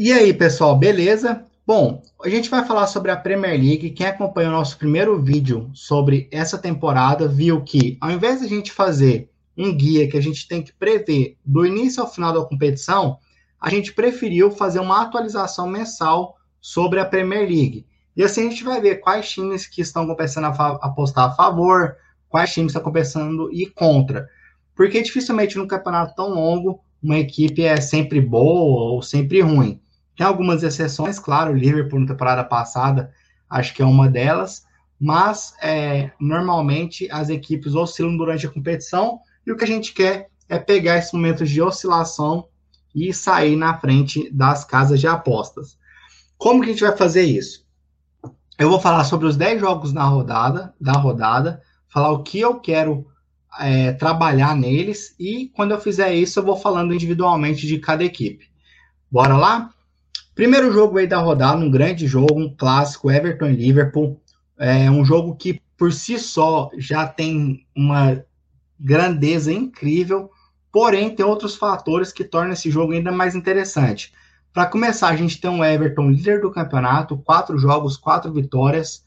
E aí, pessoal, beleza? Bom, a gente vai falar sobre a Premier League. Quem acompanhou o nosso primeiro vídeo sobre essa temporada viu que, ao invés de a gente fazer um guia que a gente tem que prever do início ao final da competição, a gente preferiu fazer uma atualização mensal sobre a Premier League. E assim a gente vai ver quais times que estão começando a apostar a favor, quais times estão começando ir contra. Porque dificilmente num campeonato tão longo uma equipe é sempre boa ou sempre ruim. Tem algumas exceções, claro, o Liverpool na temporada passada, acho que é uma delas, mas é, normalmente as equipes oscilam durante a competição e o que a gente quer é pegar esses momentos de oscilação e sair na frente das casas de apostas. Como que a gente vai fazer isso? Eu vou falar sobre os 10 jogos na rodada, da rodada, falar o que eu quero é, trabalhar neles e quando eu fizer isso eu vou falando individualmente de cada equipe. Bora lá? Primeiro jogo aí da rodada, um grande jogo, um clássico, Everton e Liverpool. É um jogo que por si só já tem uma grandeza incrível, porém tem outros fatores que tornam esse jogo ainda mais interessante. Para começar, a gente tem um Everton líder do campeonato, quatro jogos, quatro vitórias,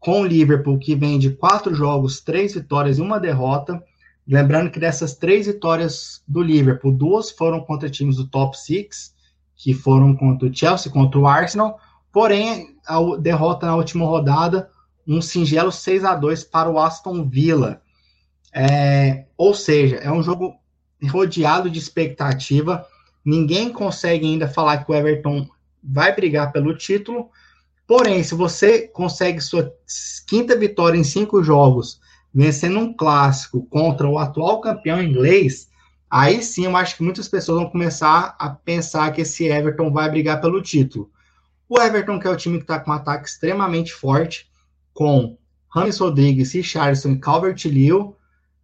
com o Liverpool que vem de quatro jogos, três vitórias e uma derrota. Lembrando que dessas três vitórias do Liverpool, duas foram contra times do top six que foram contra o Chelsea, contra o Arsenal, porém, a derrota na última rodada, um singelo 6 a 2 para o Aston Villa. É, ou seja, é um jogo rodeado de expectativa. Ninguém consegue ainda falar que o Everton vai brigar pelo título. Porém, se você consegue sua quinta vitória em cinco jogos, vencendo um clássico contra o atual campeão inglês, Aí sim, eu acho que muitas pessoas vão começar a pensar que esse Everton vai brigar pelo título. O Everton, que é o time que está com um ataque extremamente forte, com Rames Rodrigues, Richardson e Calvert-Lewin.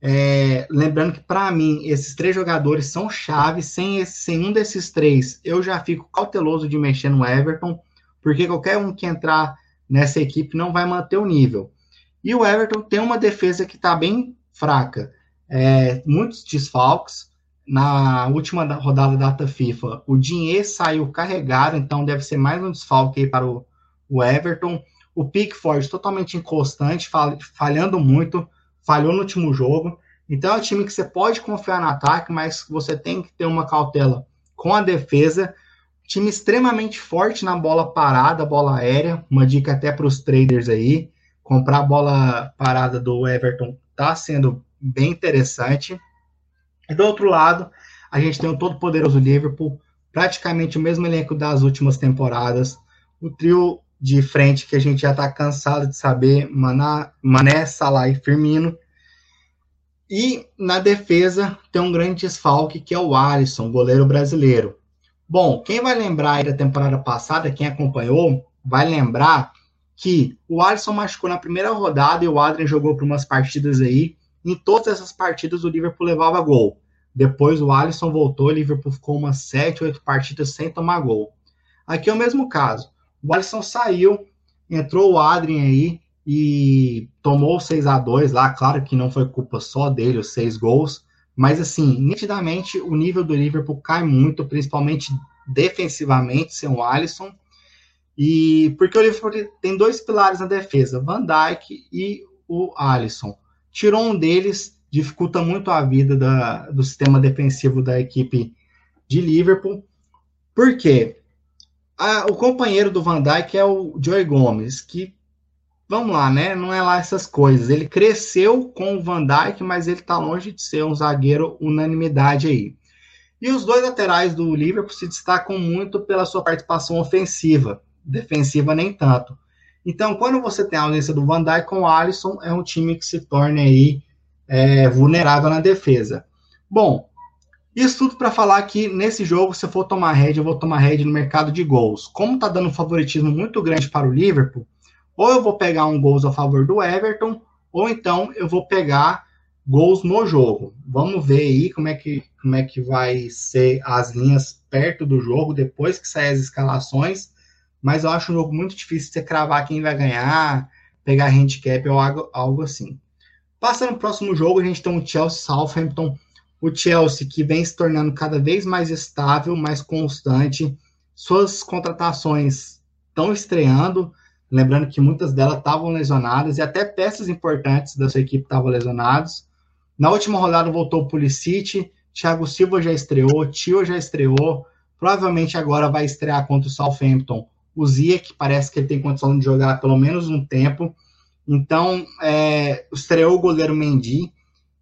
É, lembrando que, para mim, esses três jogadores são chaves. Sem, sem um desses três, eu já fico cauteloso de mexer no Everton, porque qualquer um que entrar nessa equipe não vai manter o nível. E o Everton tem uma defesa que está bem fraca. É, muitos desfalques na última rodada da data FIFA, o dinheiro saiu carregado, então deve ser mais um desfalque para o, o Everton. O Pickford totalmente inconstante, falhando muito, falhou no último jogo. Então é um time que você pode confiar no ataque, mas você tem que ter uma cautela com a defesa. Time extremamente forte na bola parada, bola aérea. Uma dica até para os traders aí. Comprar a bola parada do Everton está sendo bem interessante. E do outro lado, a gente tem o todo-poderoso Liverpool, praticamente o mesmo elenco das últimas temporadas. O trio de frente que a gente já está cansado de saber, Maná, Mané, Salah e Firmino. E na defesa tem um grande desfalque que é o Alisson, goleiro brasileiro. Bom, quem vai lembrar da temporada passada, quem acompanhou, vai lembrar que o Alisson machucou na primeira rodada e o Adrian jogou por umas partidas aí em todas essas partidas, o Liverpool levava gol. Depois o Alisson voltou, o Liverpool ficou umas 7, 8 partidas sem tomar gol. Aqui é o mesmo caso. O Alisson saiu, entrou o Adrien aí e tomou 6 a 2 lá. Claro que não foi culpa só dele, os seis gols. Mas, assim, nitidamente o nível do Liverpool cai muito, principalmente defensivamente, sem o Alisson. E porque o Liverpool tem dois pilares na defesa, Van Dijk e o Alisson tirou um deles, dificulta muito a vida da, do sistema defensivo da equipe de Liverpool. Por quê? A, o companheiro do Van Dijk é o Joey Gomes, que, vamos lá, né? Não é lá essas coisas. Ele cresceu com o Van Dijk, mas ele está longe de ser um zagueiro unanimidade aí. E os dois laterais do Liverpool se destacam muito pela sua participação ofensiva, defensiva nem tanto. Então, quando você tem a ausência do Van Dijk com o Alisson, é um time que se torna aí é, vulnerável na defesa. Bom, isso tudo para falar que nesse jogo, se eu for tomar head, eu vou tomar head no mercado de gols. Como tá dando um favoritismo muito grande para o Liverpool, ou eu vou pegar um gols a favor do Everton, ou então eu vou pegar gols no jogo. Vamos ver aí como é que, como é que vai ser as linhas perto do jogo, depois que sair as escalações mas eu acho um jogo muito difícil de você cravar quem vai ganhar, pegar handicap ou algo, algo assim. Passando para o próximo jogo, a gente tem o Chelsea Southampton. O Chelsea que vem se tornando cada vez mais estável, mais constante. suas contratações estão estreando, lembrando que muitas delas estavam lesionadas e até peças importantes da sua equipe estavam lesionadas. Na última rodada voltou o Pulisic, Thiago Silva já estreou, Tio já estreou, provavelmente agora vai estrear contra o Southampton o Zia, que parece que ele tem condição de jogar pelo menos um tempo. Então, é, estreou o goleiro Mendy.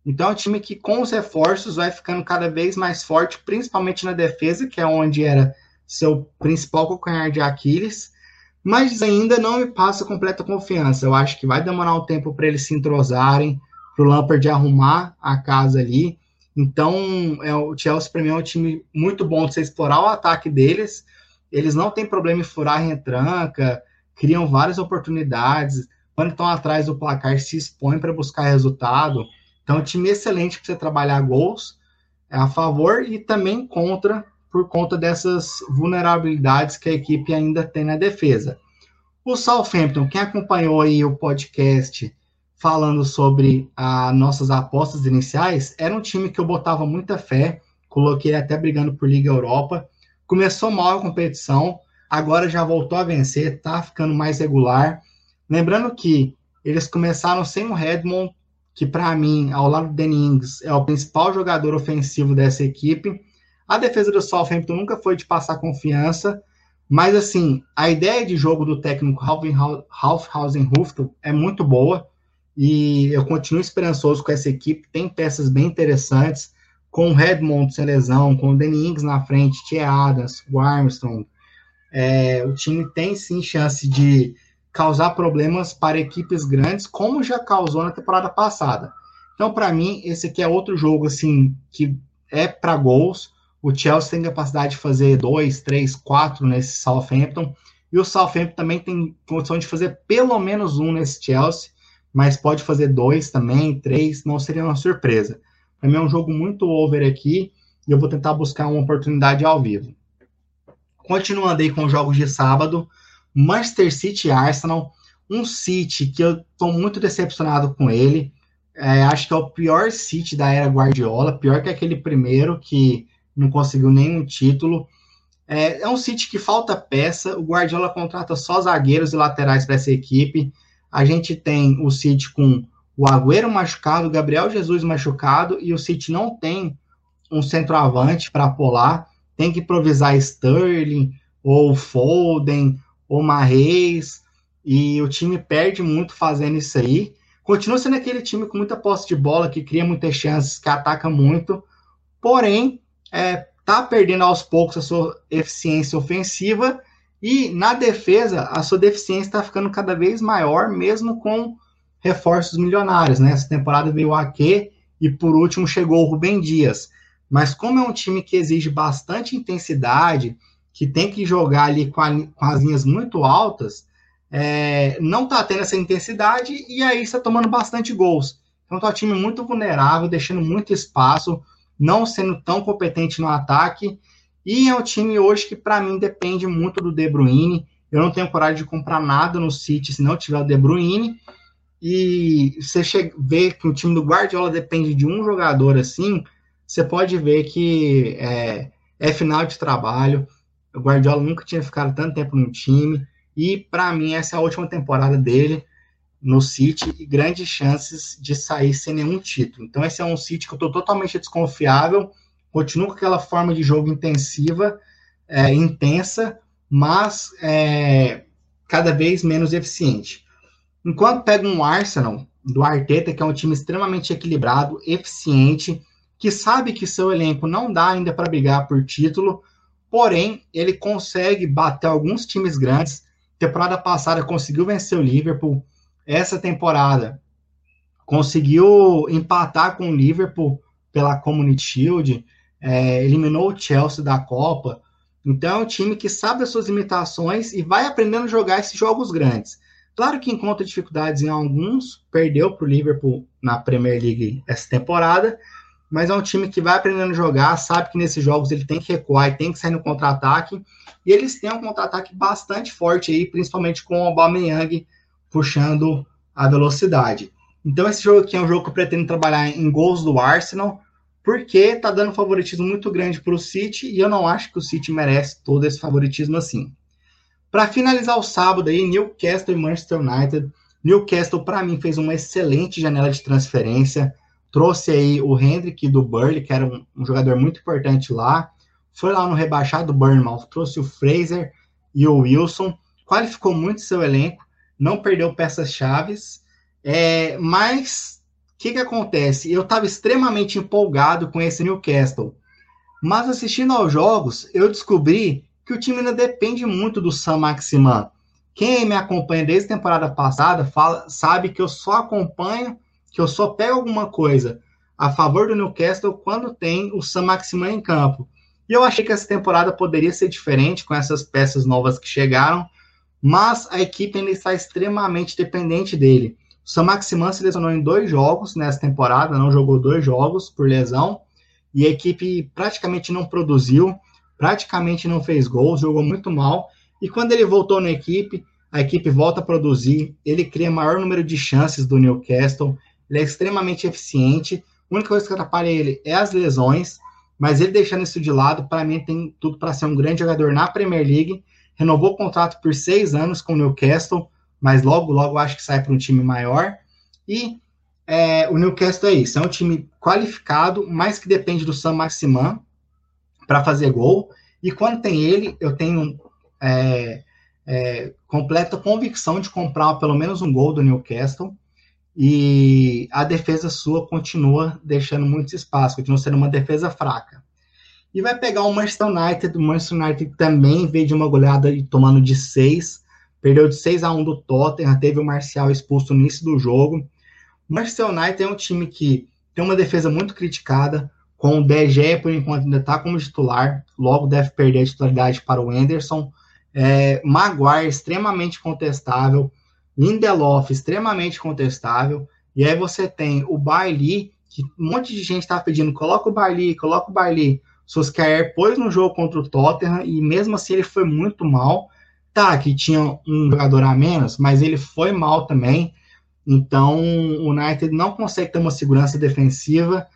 Então, é um time que, com os reforços, vai ficando cada vez mais forte, principalmente na defesa, que é onde era seu principal calcanhar de Aquiles. Mas ainda não me passa completa confiança. Eu acho que vai demorar um tempo para eles se entrosarem, para o Lampard arrumar a casa ali. Então, é, o Chelsea, para mim, é um time muito bom de você explorar o ataque deles. Eles não têm problema em furar retranca, criam várias oportunidades. Quando estão atrás do placar, se expõem para buscar resultado. Então, é time excelente para você trabalhar gols é a favor e também contra, por conta dessas vulnerabilidades que a equipe ainda tem na defesa. O Southampton, quem acompanhou aí o podcast falando sobre as nossas apostas iniciais, era um time que eu botava muita fé, coloquei até brigando por Liga Europa. Começou mal a competição, agora já voltou a vencer, tá ficando mais regular. Lembrando que eles começaram sem o Redmond, que para mim, ao lado do Dennings, é o principal jogador ofensivo dessa equipe. A defesa do Southampton nunca foi de passar confiança, mas assim, a ideia de jogo do técnico Ralph Hausenhuftel é muito boa e eu continuo esperançoso com essa equipe. Tem peças bem interessantes, com o Redmond sem lesão, com o Danny Ings na frente, Tia Adams, o Armstrong. É, o time tem sim chance de causar problemas para equipes grandes, como já causou na temporada passada. Então, para mim, esse aqui é outro jogo assim que é para gols. O Chelsea tem capacidade de fazer dois, três, quatro nesse Southampton. E o Southampton também tem condição de fazer pelo menos um nesse Chelsea mas pode fazer dois também, três, não seria uma surpresa. Para mim é um jogo muito over aqui e eu vou tentar buscar uma oportunidade ao vivo. Continuando aí com os jogos de sábado, Manchester City e Arsenal, um City que eu estou muito decepcionado com ele. É, acho que é o pior City da era Guardiola, pior que aquele primeiro que não conseguiu nenhum título. É, é um City que falta peça, o Guardiola contrata só zagueiros e laterais para essa equipe a gente tem o City com o Agüero machucado, o Gabriel Jesus machucado, e o City não tem um centroavante para pular, tem que improvisar Sterling, ou Foden, ou Marreis, e o time perde muito fazendo isso aí. Continua sendo aquele time com muita posse de bola, que cria muitas chances, que ataca muito, porém, é, tá perdendo aos poucos a sua eficiência ofensiva e na defesa, a sua deficiência está ficando cada vez maior, mesmo com reforços milionários. Né? Essa temporada veio o Ake e por último chegou o Rubem Dias. Mas como é um time que exige bastante intensidade, que tem que jogar ali com, a, com as linhas muito altas, é, não está tendo essa intensidade e aí está tomando bastante gols. Então está um time muito vulnerável, deixando muito espaço, não sendo tão competente no ataque e é um time hoje que, para mim, depende muito do De Bruyne. Eu não tenho coragem de comprar nada no City se não tiver o De Bruyne. E você chega, vê que o time do Guardiola depende de um jogador assim, você pode ver que é, é final de trabalho. O Guardiola nunca tinha ficado tanto tempo no time. E, para mim, essa é a última temporada dele no City e grandes chances de sair sem nenhum título. Então, esse é um City que eu estou totalmente desconfiável continua com aquela forma de jogo intensiva, é, intensa, mas é, cada vez menos eficiente. Enquanto pega um Arsenal do Arteta, que é um time extremamente equilibrado, eficiente, que sabe que seu elenco não dá ainda para brigar por título, porém ele consegue bater alguns times grandes. Temporada passada conseguiu vencer o Liverpool, essa temporada conseguiu empatar com o Liverpool pela Community Shield é, eliminou o Chelsea da Copa. Então é um time que sabe as suas limitações e vai aprendendo a jogar esses jogos grandes. Claro que encontra dificuldades em alguns, perdeu para o Liverpool na Premier League essa temporada, mas é um time que vai aprendendo a jogar, sabe que nesses jogos ele tem que recuar e tem que sair no contra-ataque, e eles têm um contra-ataque bastante forte aí, principalmente com o Aubameyang puxando a velocidade. Então esse jogo aqui é um jogo que eu pretendo trabalhar em gols do Arsenal, porque tá dando favoritismo muito grande para o City e eu não acho que o City merece todo esse favoritismo assim. Para finalizar o sábado aí, Newcastle e Manchester United. Newcastle para mim fez uma excelente janela de transferência, trouxe aí o Hendrick do Burnley, que era um, um jogador muito importante lá. Foi lá no rebaixado Bournemouth, trouxe o Fraser e o Wilson, qualificou muito seu elenco, não perdeu peças chaves. É, mas que, que acontece? Eu estava extremamente empolgado com esse Newcastle. Mas assistindo aos jogos, eu descobri que o time ainda depende muito do Sam Maximan. Quem me acompanha desde a temporada passada fala, sabe que eu só acompanho, que eu só pego alguma coisa a favor do Newcastle quando tem o Sam Maximan em campo. E eu achei que essa temporada poderia ser diferente com essas peças novas que chegaram, mas a equipe ainda está extremamente dependente dele. O Sam Maximan se lesionou em dois jogos nessa temporada, não jogou dois jogos por lesão, e a equipe praticamente não produziu, praticamente não fez gols, jogou muito mal. E quando ele voltou na equipe, a equipe volta a produzir, ele cria maior número de chances do Newcastle, ele é extremamente eficiente. A única coisa que atrapalha ele é as lesões, mas ele deixando isso de lado, para mim tem tudo para ser um grande jogador na Premier League. Renovou o contrato por seis anos com o Newcastle, mas logo, logo acho que sai para um time maior. E é, o Newcastle é isso, é um time qualificado, mas que depende do Sam Maximan para fazer gol. E quando tem ele, eu tenho é, é, completa convicção de comprar pelo menos um gol do Newcastle. E a defesa sua continua deixando muito espaço, continua sendo uma defesa fraca. E vai pegar o Manchester United. O Manchester United também veio de uma goleada tomando de 6 Perdeu de 6 a 1 do Tottenham, teve o Marcial expulso no início do jogo. O Manchester United é um time que tem uma defesa muito criticada, com o DG, por enquanto, ainda está como titular, logo deve perder a titularidade para o Anderson. É, Maguire, extremamente contestável. Lindelof, extremamente contestável. E aí você tem o Bailey, que um monte de gente está pedindo, coloca o Bailey, coloca o Bailey. Solskjaer pôs no jogo contra o Tottenham e mesmo assim ele foi muito mal. Tá, que tinha um jogador a menos, mas ele foi mal também. Então, o United não consegue ter uma segurança defensiva.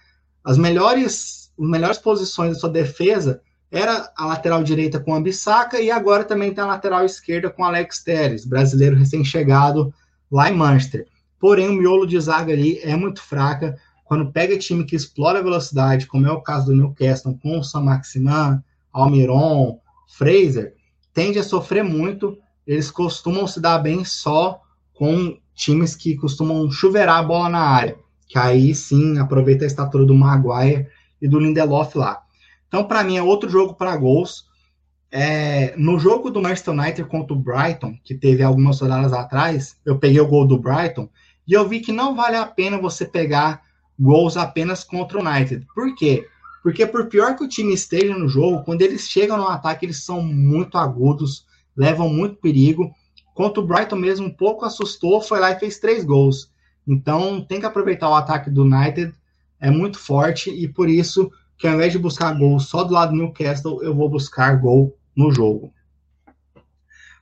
As melhores, as melhores posições da sua defesa era a lateral direita com a Bissaka e agora também tem a lateral esquerda com Alex Teres, brasileiro recém-chegado lá em Manchester. Porém, o miolo de zaga ali é muito fraca. Quando pega time que explora a velocidade, como é o caso do Newcastle com o Sam Maximan, Almiron, Fraser, tende a sofrer muito. Eles costumam se dar bem só com times que costumam chuveirar a bola na área, que aí sim aproveita a estatura do Maguire e do Lindelof lá. Então, para mim, é outro jogo para gols. É, no jogo do Manchester United contra o Brighton, que teve algumas rodadas atrás, eu peguei o gol do Brighton e eu vi que não vale a pena você pegar gols apenas contra o United. Por quê? Porque por pior que o time esteja no jogo, quando eles chegam no ataque, eles são muito agudos, levam muito perigo. Contra o Brighton mesmo, um pouco assustou, foi lá e fez três gols. Então tem que aproveitar o ataque do United, é muito forte, e por isso que ao invés de buscar gol só do lado do Newcastle, eu vou buscar gol no jogo.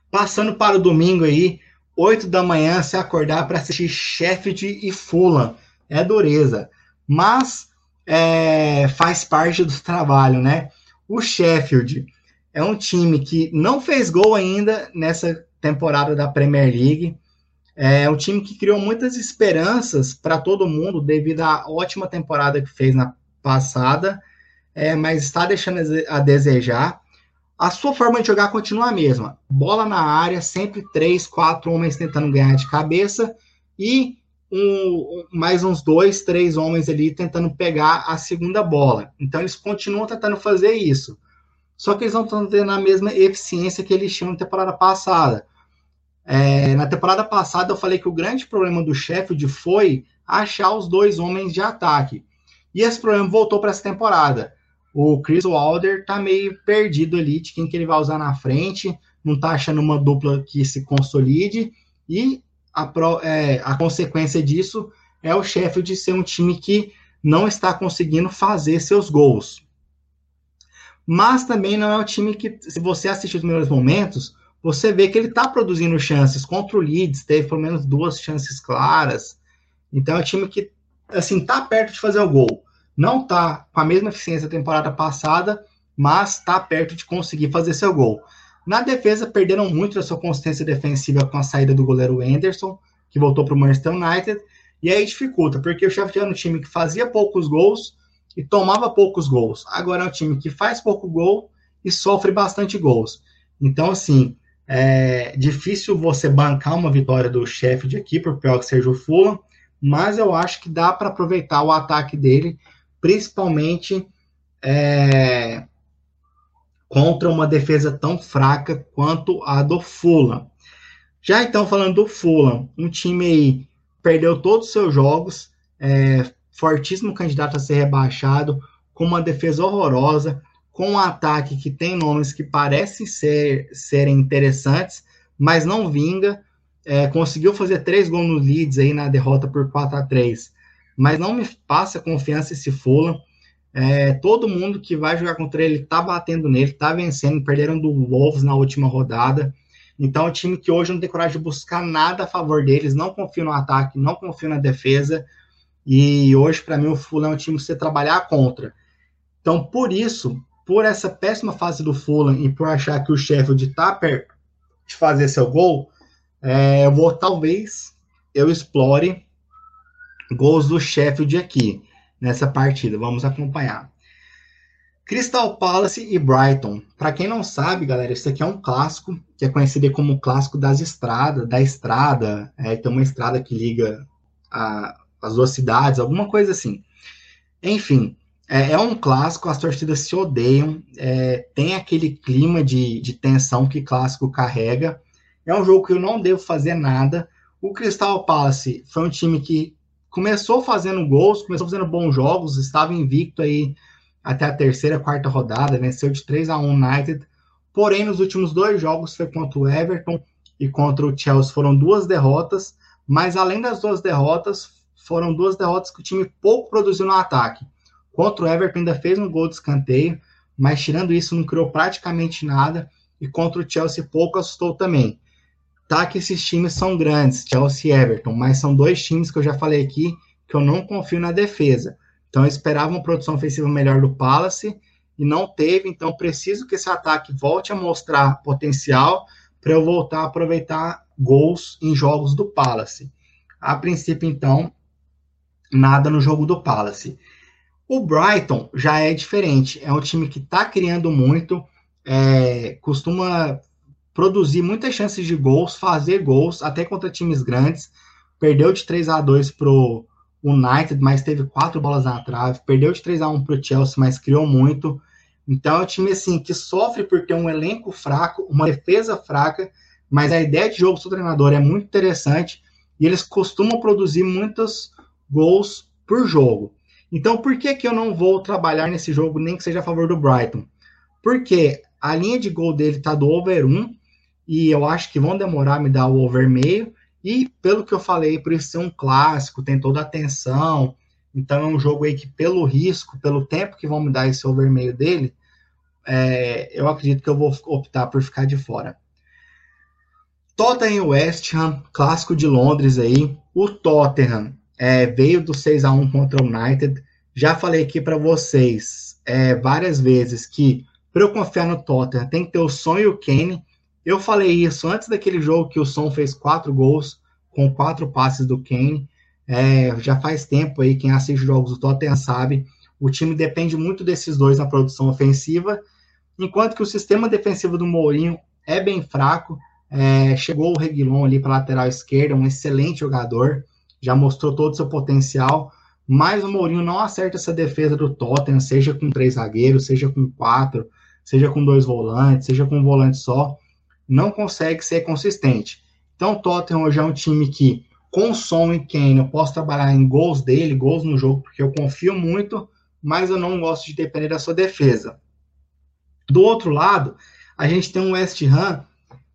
Passando para o domingo aí, 8 da manhã, se acordar para assistir Sheffield e Fulham. É dureza. Mas é, faz parte do trabalho, né? O Sheffield é um time que não fez gol ainda nessa temporada da Premier League. É um time que criou muitas esperanças para todo mundo devido à ótima temporada que fez na passada, é, mas está deixando a desejar. A sua forma de jogar continua a mesma: bola na área, sempre três, quatro homens tentando ganhar de cabeça e um, mais uns dois, três homens ali tentando pegar a segunda bola. Então eles continuam tentando fazer isso. Só que eles não estão tendo a mesma eficiência que eles tinham na temporada passada. É, na temporada passada eu falei que o grande problema do Sheffield foi achar os dois homens de ataque. E esse problema voltou para essa temporada. O Chris Wilder tá meio perdido ali de quem que ele vai usar na frente, não tá achando uma dupla que se consolide e a, pro, é, a consequência disso é o Sheffield ser um time que não está conseguindo fazer seus gols. Mas também não é um time que, se você assistir os melhores momentos, você vê que ele está produzindo chances. Contra o Leeds, teve pelo menos duas chances claras. Então é um time que, assim, tá perto de fazer o gol. Não está com a mesma eficiência da temporada passada, mas está perto de conseguir fazer seu gol. Na defesa, perderam muito da sua consistência defensiva com a saída do goleiro Anderson, que voltou para o Manchester United, e aí dificulta, porque o Sheffield era um time que fazia poucos gols e tomava poucos gols. Agora é um time que faz pouco gol e sofre bastante gols. Então, assim, é difícil você bancar uma vitória do Sheffield aqui, por pior que seja o Fulham, mas eu acho que dá para aproveitar o ataque dele, principalmente é, contra uma defesa tão fraca quanto a do Fulham. Já então, falando do Fulham, um time aí perdeu todos os seus jogos, é, fortíssimo candidato a ser rebaixado, com uma defesa horrorosa, com um ataque que tem nomes que parecem ser, serem interessantes, mas não vinga. É, conseguiu fazer três gols no Leeds aí na derrota por 4 a 3 mas não me passa confiança esse Fulham. É, todo mundo que vai jogar contra ele tá batendo nele, tá vencendo, perderam do Wolves na última rodada. Então, é um time que hoje não tem coragem de buscar nada a favor deles, não confio no ataque, não confio na defesa. E hoje, para mim, o Fulham é um time que você trabalhar contra. Então, por isso, por essa péssima fase do Fulham e por achar que o Sheffield está perto de fazer seu gol, é, eu vou talvez eu explore gols do Sheffield aqui nessa partida. Vamos acompanhar. Crystal Palace e Brighton. Para quem não sabe, galera, isso aqui é um clássico que é conhecido como clássico das estradas, da estrada. É, tem uma estrada que liga a, as duas cidades, alguma coisa assim. Enfim, é, é, um clássico, as torcidas se odeiam, é, tem aquele clima de, de tensão que clássico carrega. É um jogo que eu não devo fazer nada. O Crystal Palace foi um time que começou fazendo gols, começou fazendo bons jogos, estava invicto aí até a terceira, quarta rodada, venceu de 3 a 1 United. Porém, nos últimos dois jogos foi contra o Everton e contra o Chelsea, foram duas derrotas, mas além das duas derrotas, foram duas derrotas que o time pouco produziu no ataque. Contra o Everton ainda fez um gol de escanteio, mas tirando isso não criou praticamente nada. E contra o Chelsea pouco assustou também. Tá que esses times são grandes, Chelsea e Everton, mas são dois times que eu já falei aqui que eu não confio na defesa. Então eu esperava uma produção ofensiva melhor do Palace e não teve, então preciso que esse ataque volte a mostrar potencial para eu voltar a aproveitar gols em jogos do Palace. A princípio, então, nada no jogo do Palace. O Brighton já é diferente, é um time que está criando muito, é, costuma produzir muitas chances de gols, fazer gols, até contra times grandes. Perdeu de 3 a 2 pro United, mas teve quatro bolas na trave. Perdeu de 3 a 1 pro Chelsea, mas criou muito. Então é um time assim que sofre por ter um elenco fraco, uma defesa fraca, mas a ideia de jogo do treinador é muito interessante e eles costumam produzir muitos gols por jogo. Então, por que, que eu não vou trabalhar nesse jogo, nem que seja a favor do Brighton? Porque a linha de gol dele está do over 1, e eu acho que vão demorar a me dar o over meio, e pelo que eu falei, por isso ser um clássico, tem toda a atenção, então é um jogo aí que, pelo risco, pelo tempo que vão me dar esse over meio dele, é, eu acredito que eu vou optar por ficar de fora. Tottenham West Ham, clássico de Londres aí. O Tottenham é, veio do 6 a 1 contra o United. Já falei aqui para vocês é, várias vezes que para eu confiar no Tottenham tem que ter o Son e o Kane. Eu falei isso antes daquele jogo que o Son fez quatro gols com quatro passes do Kane. É, já faz tempo aí, quem assiste jogos do Tottenham sabe. O time depende muito desses dois na produção ofensiva, enquanto que o sistema defensivo do Mourinho é bem fraco. É, chegou o Reguilon ali para lateral esquerda, um excelente jogador já mostrou todo o seu potencial, mas o Mourinho não acerta essa defesa do Tottenham, seja com três zagueiros, seja com quatro, seja com dois volantes, seja com um volante só, não consegue ser consistente. Então o Tottenham hoje é um time que, com som e Kane, eu posso trabalhar em gols dele, gols no jogo, porque eu confio muito, mas eu não gosto de depender da sua defesa. Do outro lado, a gente tem um West Ham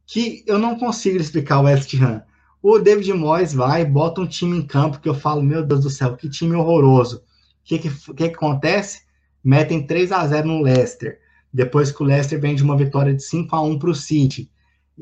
que eu não consigo explicar o West Ham. O David Moyes vai, bota um time em campo que eu falo, meu Deus do céu, que time horroroso. O que, que, que, que acontece? Metem 3 a 0 no Leicester. Depois que o Leicester vem de uma vitória de 5 a 1 para o City.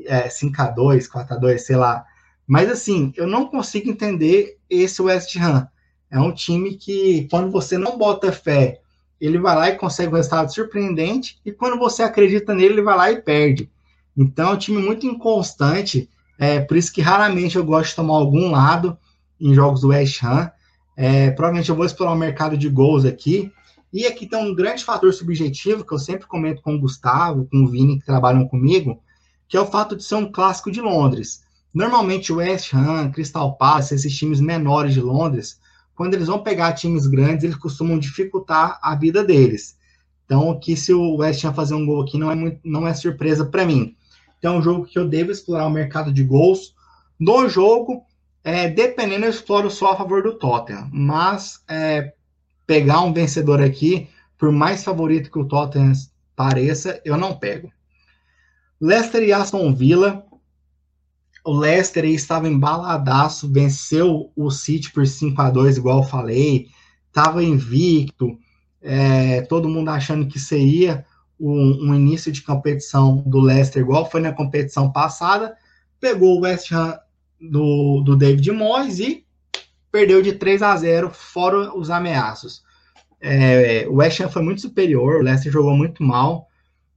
É, 5 a 2 4 a 2 sei lá. Mas assim, eu não consigo entender esse West Ham. É um time que, quando você não bota fé, ele vai lá e consegue um resultado surpreendente, e quando você acredita nele, ele vai lá e perde. Então, é um time muito inconstante, é por isso que raramente eu gosto de tomar algum lado em jogos do West Ham. É, provavelmente eu vou explorar o mercado de gols aqui. E aqui tem um grande fator subjetivo que eu sempre comento com o Gustavo, com o Vini, que trabalham comigo, que é o fato de ser um clássico de Londres. Normalmente o West Ham, Crystal Palace, esses times menores de Londres, quando eles vão pegar times grandes, eles costumam dificultar a vida deles. Então, aqui se o West Ham fazer um gol aqui não é, muito, não é surpresa para mim. Então, é um jogo que eu devo explorar o mercado de gols. No jogo, é, dependendo, eu exploro só a favor do Tottenham. Mas é, pegar um vencedor aqui, por mais favorito que o Tottenham pareça, eu não pego. Leicester e Aston Villa. O Leicester estava embaladaço, venceu o City por 5 a 2 igual eu falei. Estava invicto, é, todo mundo achando que seria um, um, início de competição do Leicester, igual foi na competição passada. Pegou o West Ham do, do David Moyes e perdeu de 3 a 0 fora os ameaços. É, o West Ham foi muito superior, o Leicester jogou muito mal,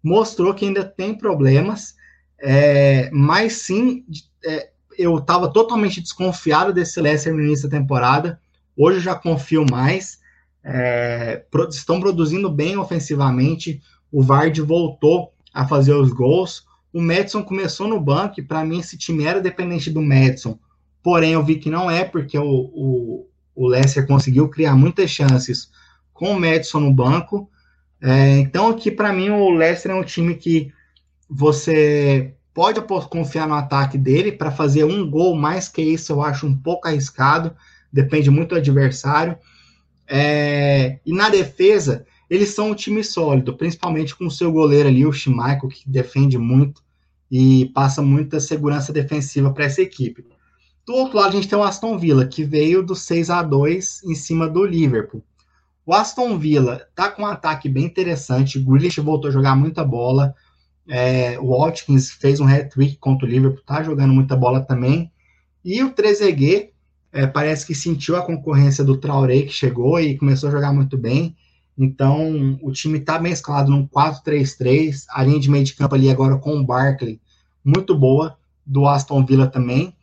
mostrou que ainda tem problemas, é, mas sim, é, eu estava totalmente desconfiado desse Leicester no início da temporada, hoje eu já confio mais, é, estão produzindo bem ofensivamente, o Vard voltou a fazer os gols, o Madison começou no banco para mim esse time era dependente do Madison. Porém, eu vi que não é, porque o, o, o Leicester conseguiu criar muitas chances com o Madison no banco. É, então, aqui para mim, o Leicester é um time que você pode confiar no ataque dele para fazer um gol mais que isso, eu acho um pouco arriscado. Depende muito do adversário. É, e na defesa, eles são um time sólido, principalmente com o seu goleiro ali, o Schmeichel, que defende muito e passa muita segurança defensiva para essa equipe. Do outro lado, a gente tem o Aston Villa, que veio do 6 a 2 em cima do Liverpool. O Aston Villa tá com um ataque bem interessante, o Grealish voltou a jogar muita bola, é, o Watkins fez um hat-trick contra o Liverpool, tá jogando muita bola também, e o Trezeguet é, parece que sentiu a concorrência do Traoré, que chegou e começou a jogar muito bem, então, o time está mesclado num 4-3-3, a linha de meio de campo ali agora com o Barkley, muito boa, do Aston Villa também.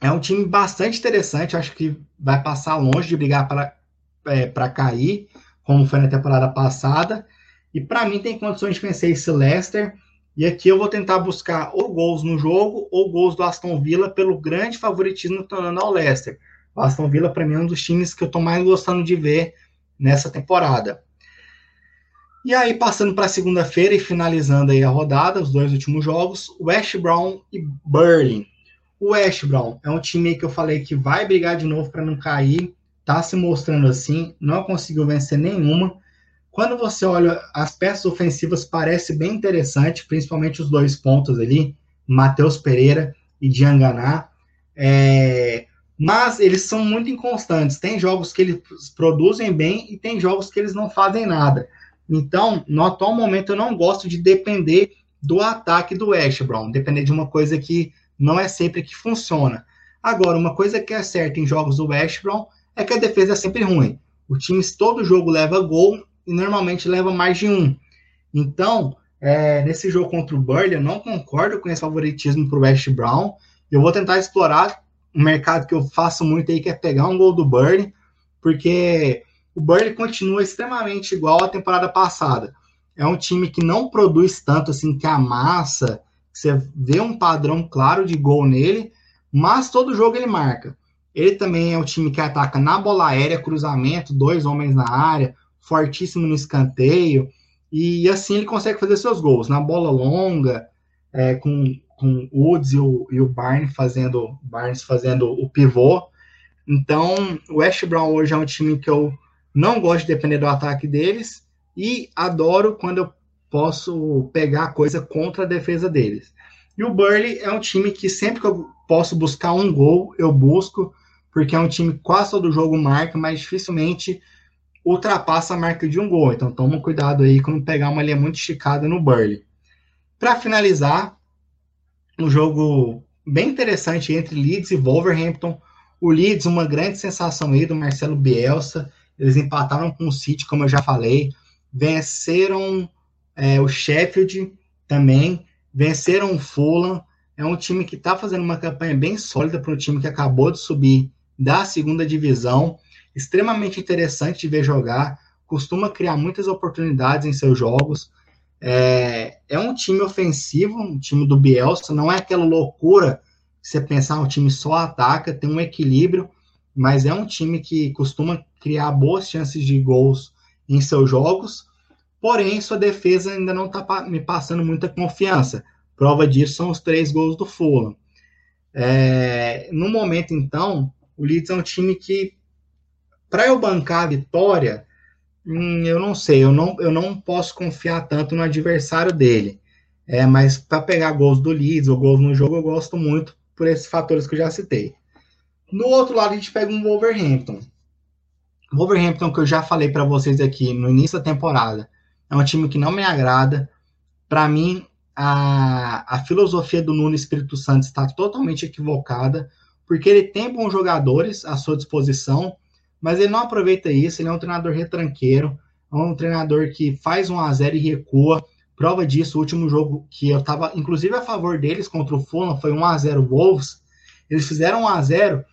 É um time bastante interessante, acho que vai passar longe de brigar para é, cair, como foi na temporada passada. E para mim tem condições de vencer esse Leicester. E aqui eu vou tentar buscar ou gols no jogo ou gols do Aston Villa pelo grande favoritismo estou dando ao Leicester. O Aston Villa, para mim, é um dos times que eu estou mais gostando de ver nessa temporada. E aí, passando para segunda-feira e finalizando aí a rodada, os dois últimos jogos, West Brown e Burley. O West Brown é um time que eu falei que vai brigar de novo para não cair, tá se mostrando assim, não conseguiu vencer nenhuma. Quando você olha as peças ofensivas, parece bem interessante, principalmente os dois pontos ali, Matheus Pereira e Dianganá. É, mas eles são muito inconstantes. Tem jogos que eles produzem bem e tem jogos que eles não fazem nada. Então, no atual momento, eu não gosto de depender do ataque do Ash Brown, depender de uma coisa que não é sempre que funciona. Agora, uma coisa que é certa em jogos do Ash Brown é que a defesa é sempre ruim. O time todo jogo leva gol e normalmente leva mais de um. Então, é, nesse jogo contra o Burley, eu não concordo com esse favoritismo para o West Brown. Eu vou tentar explorar um mercado que eu faço muito aí, que é pegar um gol do Burnley, porque o Burnley continua extremamente igual à temporada passada. É um time que não produz tanto assim, que amassa, você vê um padrão claro de gol nele, mas todo jogo ele marca. Ele também é um time que ataca na bola aérea, cruzamento, dois homens na área, fortíssimo no escanteio, e assim ele consegue fazer seus gols. Na bola longa, é, com com o Woods e o, e o Barnes fazendo Barnes fazendo o pivô. Então, o West Brown hoje é um time que eu não gosto de depender do ataque deles e adoro quando eu posso pegar coisa contra a defesa deles. E o Burley é um time que sempre que eu posso buscar um gol, eu busco, porque é um time quase todo jogo marca, mas dificilmente ultrapassa a marca de um gol. Então toma cuidado aí quando pegar uma linha muito esticada no Burley. Para finalizar, um jogo bem interessante entre Leeds e Wolverhampton. O Leeds, uma grande sensação aí do Marcelo Bielsa. Eles empataram com o City, como eu já falei. Venceram é, o Sheffield também. Venceram o Fulham. É um time que está fazendo uma campanha bem sólida para um time que acabou de subir da segunda divisão. Extremamente interessante de ver jogar. Costuma criar muitas oportunidades em seus jogos. É, é um time ofensivo, um time do Bielsa. Não é aquela loucura você pensar um time só ataca, tem um equilíbrio, mas é um time que costuma criar boas chances de gols em seus jogos, porém sua defesa ainda não está me passando muita confiança. Prova disso são os três gols do Fulham. É, no momento, então, o Leeds é um time que, para eu bancar a vitória, hum, eu não sei, eu não, eu não posso confiar tanto no adversário dele. É, mas para pegar gols do Leeds ou gols no jogo, eu gosto muito por esses fatores que eu já citei. No outro lado, a gente pega um Wolverhampton. Wolverhampton, que eu já falei para vocês aqui no início da temporada, é um time que não me agrada. Para mim, a, a filosofia do Nuno Espírito Santo está totalmente equivocada, porque ele tem bons jogadores à sua disposição, mas ele não aproveita isso. Ele é um treinador retranqueiro, é um treinador que faz um a 0 e recua. Prova disso, o último jogo que eu estava, inclusive, a favor deles contra o Fulham foi 1 a 0 Wolves. Eles fizeram 1 a 0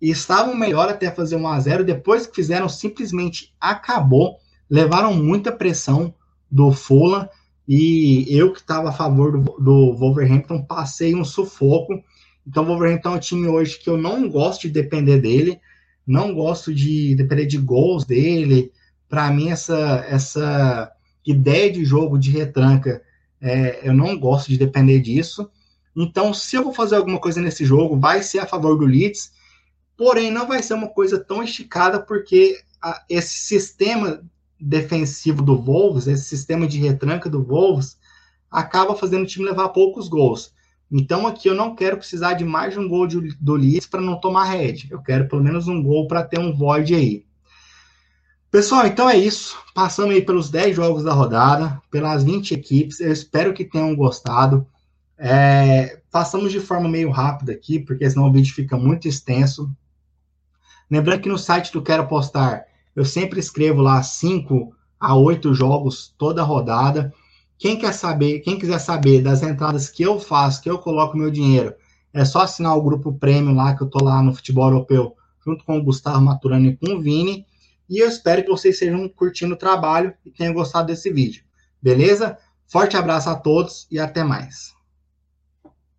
e estavam melhor até fazer 1 a 0 Depois que fizeram, simplesmente acabou. Levaram muita pressão do Fulham e eu que estava a favor do, do Wolverhampton passei um sufoco. Então, o Wolverhampton é um time hoje que eu não gosto de depender dele, não gosto de depender de gols dele. Para mim, essa, essa ideia de jogo de retranca, é, eu não gosto de depender disso. Então, se eu vou fazer alguma coisa nesse jogo, vai ser a favor do Leeds, porém não vai ser uma coisa tão esticada, porque a, esse sistema defensivo do Wolves, esse sistema de retranca do Wolves, acaba fazendo o time levar poucos gols. Então aqui eu não quero precisar de mais de um gol de, do Leeds para não tomar head. Eu quero pelo menos um gol para ter um void aí. Pessoal, então é isso. Passamos aí pelos 10 jogos da rodada, pelas 20 equipes. Eu espero que tenham gostado. É, passamos de forma meio rápida aqui, porque senão o vídeo fica muito extenso. Lembrando que no site do Quero Postar, eu sempre escrevo lá 5 a 8 jogos toda rodada. Quem quer saber, quem quiser saber das entradas que eu faço, que eu coloco meu dinheiro, é só assinar o grupo prêmio lá, que eu tô lá no futebol europeu, junto com o Gustavo Maturano e com o Vini. E eu espero que vocês estejam curtindo o trabalho e tenham gostado desse vídeo. Beleza? Forte abraço a todos e até mais.